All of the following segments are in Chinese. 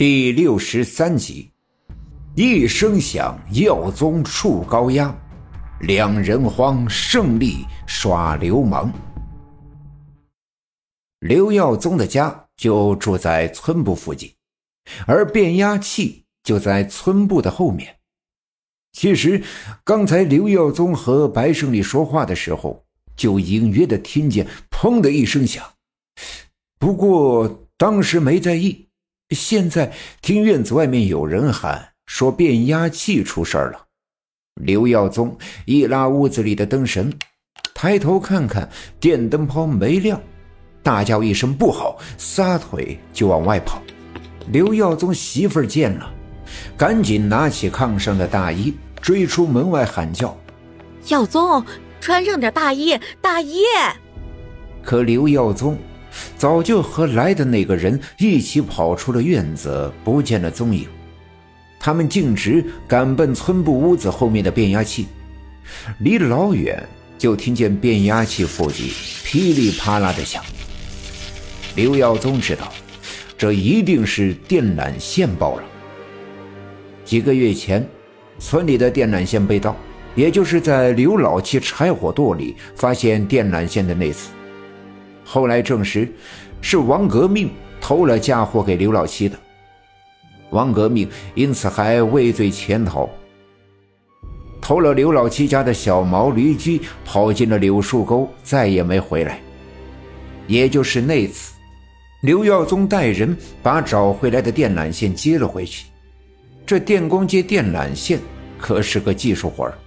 第六十三集，一声响，耀宗触高压，两人慌，胜利耍流氓。刘耀宗的家就住在村部附近，而变压器就在村部的后面。其实，刚才刘耀宗和白胜利说话的时候，就隐约的听见“砰”的一声响，不过当时没在意。现在听院子外面有人喊说变压器出事了，刘耀宗一拉屋子里的灯绳，抬头看看电灯泡没亮，大叫一声不好，撒腿就往外跑。刘耀宗媳妇儿见了，赶紧拿起炕上的大衣追出门外喊叫：“耀宗，穿上点大衣，大衣！”可刘耀宗。早就和来的那个人一起跑出了院子，不见了踪影。他们径直赶奔村部屋子后面的变压器，离老远就听见变压器附近噼里啪啦的响。刘耀宗知道，这一定是电缆线爆了。几个月前，村里的电缆线被盗，也就是在刘老七柴火垛里发现电缆线的那次。后来证实，是王革命偷了嫁祸给刘老七的。王革命因此还畏罪潜逃，偷了刘老七家的小毛驴驹，跑进了柳树沟，再也没回来。也就是那次，刘耀宗带人把找回来的电缆线接了回去。这电工接电缆线可是个技术活儿，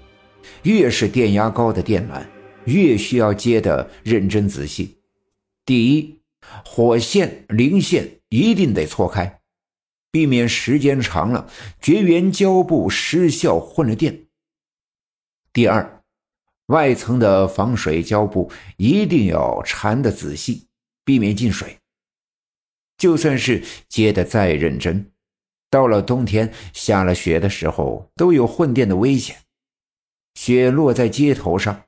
越是电压高的电缆，越需要接的认真仔细。第一，火线、零线一定得错开，避免时间长了绝缘胶布失效混了电。第二，外层的防水胶布一定要缠得仔细，避免进水。就算是接的再认真，到了冬天下了雪的时候，都有混电的危险。雪落在接头上，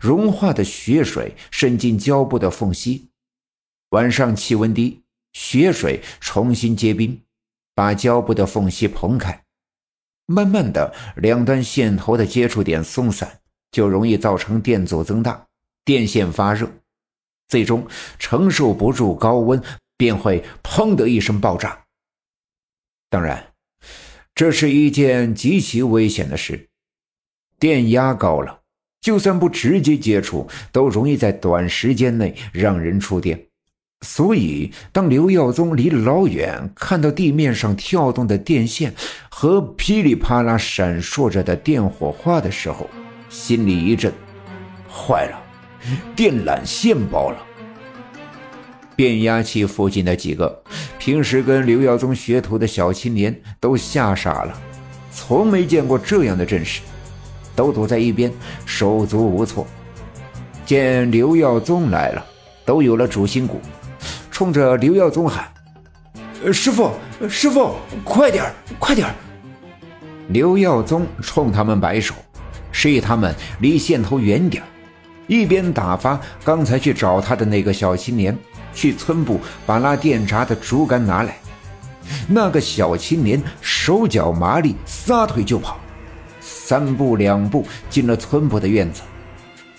融化的雪水渗进胶布的缝隙。晚上气温低，雪水重新结冰，把胶布的缝隙蓬开。慢慢的，两端线头的接触点松散，就容易造成电阻增大，电线发热，最终承受不住高温，便会砰的一声爆炸。当然，这是一件极其危险的事，电压高了，就算不直接接触，都容易在短时间内让人触电。所以，当刘耀宗离老远看到地面上跳动的电线和噼里啪啦闪烁着的电火花的时候，心里一震，坏了，电缆线爆了。变压器附近的几个平时跟刘耀宗学徒的小青年都吓傻了，从没见过这样的阵势，都躲在一边，手足无措。见刘耀宗来了，都有了主心骨。冲着刘耀宗喊：“师傅，师傅，快点快点刘耀宗冲他们摆手，示意他们离线头远点一边打发刚才去找他的那个小青年去村部把拉电闸的竹竿拿来。那个小青年手脚麻利，撒腿就跑，三步两步进了村部的院子，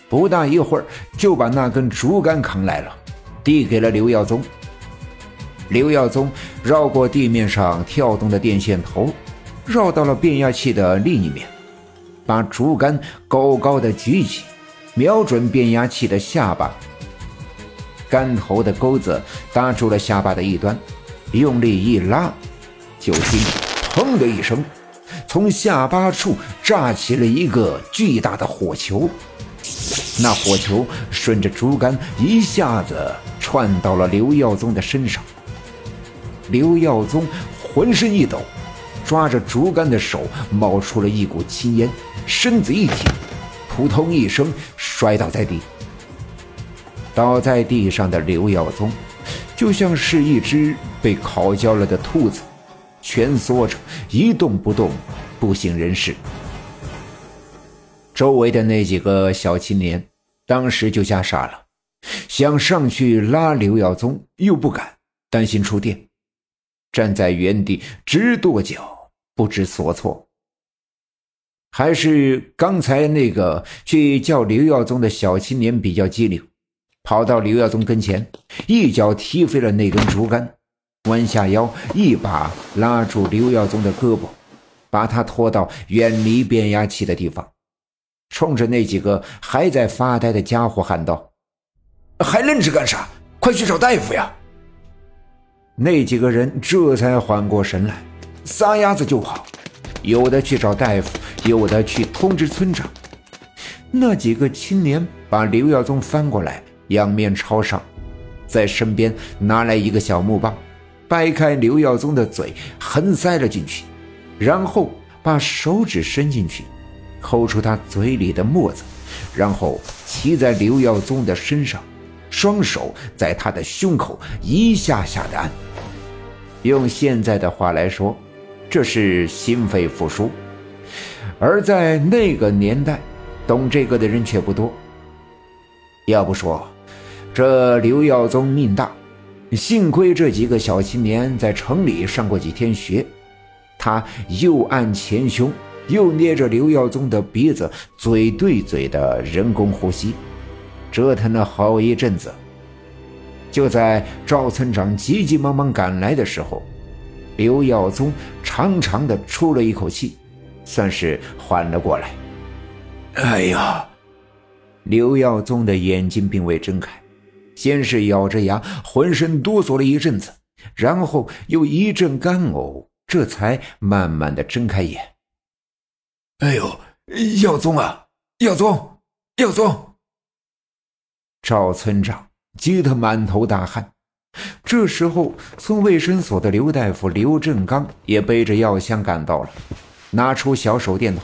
不大一会儿就把那根竹竿扛来了。递给了刘耀宗。刘耀宗绕过地面上跳动的电线头，绕到了变压器的另一面，把竹竿高高的举起，瞄准变压器的下巴。竿头的钩子搭住了下巴的一端，用力一拉，就听“砰”的一声，从下巴处炸起了一个巨大的火球。那火球顺着竹竿一下子。窜到了刘耀宗的身上，刘耀宗浑身一抖，抓着竹竿的手冒出了一股青烟，身子一挺，扑通一声摔倒在地。倒在地上的刘耀宗，就像是一只被烤焦了的兔子，蜷缩着一动不动，不省人事。周围的那几个小青年，当时就吓傻了。想上去拉刘耀宗，又不敢，担心触电。站在原地直跺脚，不知所措。还是刚才那个去叫刘耀宗的小青年比较机灵，跑到刘耀宗跟前，一脚踢飞了那根竹竿，弯下腰，一把拉住刘耀宗的胳膊，把他拖到远离变压器的地方，冲着那几个还在发呆的家伙喊道：“还愣着干啥？快去找大夫呀！”那几个人这才缓过神来，撒丫子就跑，有的去找大夫，有的去通知村长。那几个青年把刘耀宗翻过来，仰面朝上，在身边拿来一个小木棒，掰开刘耀宗的嘴，横塞了进去，然后把手指伸进去，抠出他嘴里的沫子，然后骑在刘耀宗的身上，双手在他的胸口一下下的按。用现在的话来说，这是心肺复苏。而在那个年代，懂这个的人却不多。要不说，这刘耀宗命大，幸亏这几个小青年在城里上过几天学。他又按前胸，又捏着刘耀宗的鼻子，嘴对嘴的人工呼吸，折腾了好一阵子。就在赵村长急急忙忙赶来的时候，刘耀宗长长的出了一口气，算是缓了过来。哎呀！刘耀宗的眼睛并未睁开，先是咬着牙，浑身哆嗦了一阵子，然后又一阵干呕，这才慢慢的睁开眼。哎呦，耀宗啊，耀宗，耀宗！赵村长。急得满头大汗。这时候，村卫生所的刘大夫刘振刚也背着药箱赶到了，拿出小手电筒，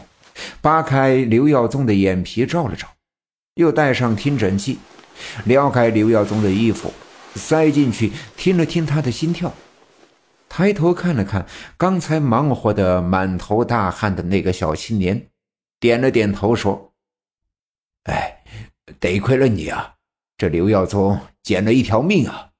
扒开刘耀宗的眼皮照了照，又带上听诊器，撩开刘耀宗的衣服，塞进去听了听他的心跳，抬头看了看刚才忙活的满头大汗的那个小青年，点了点头说：“哎，得亏了你啊。”这刘耀宗捡了一条命啊！